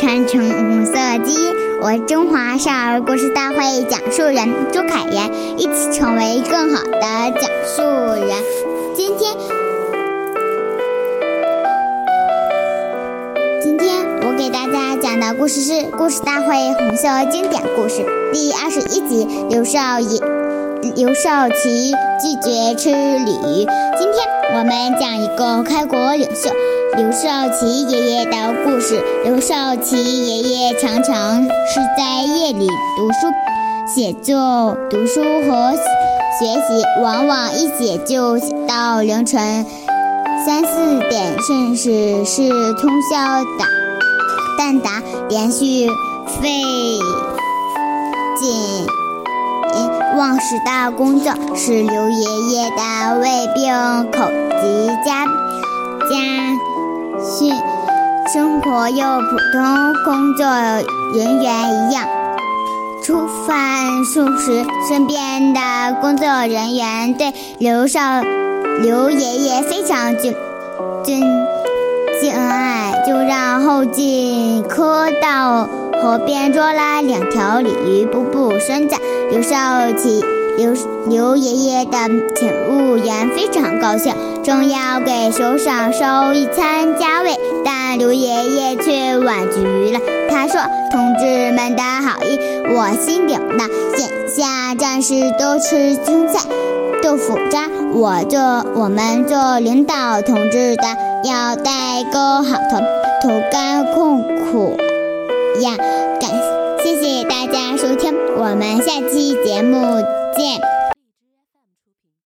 宝传承红色基因。我中华少儿故事大会讲述人朱凯言，一起成为更好的讲述人。今天，讲的故事是《故事大会红色经典故事》第二十一集：刘少爷、刘少奇拒绝吃鲤鱼。今天我们讲一个开国领袖。刘少奇爷爷的故事。刘少奇爷爷常常是在夜里读书、写作、读书和学习，往往一写就写到凌晨三四点，甚至是通宵达旦达，连续费劲忘食的工作，使刘爷爷的胃病口疾加加。训生活又普通工作人员一样，出饭数时，身边的工作人员对刘少刘爷爷非常敬敬爱，就让后进科到河边捉了两条鲤鱼，补补身子。刘少奇。刘刘爷爷的请务员非常高兴，正要给首长烧一餐佳味，但刘爷爷却婉拒了。他说：“同志们的好意我心领了，眼下战士都吃青菜、豆腐渣，我做，我们做领导同志的，要带个好头，头干困苦呀。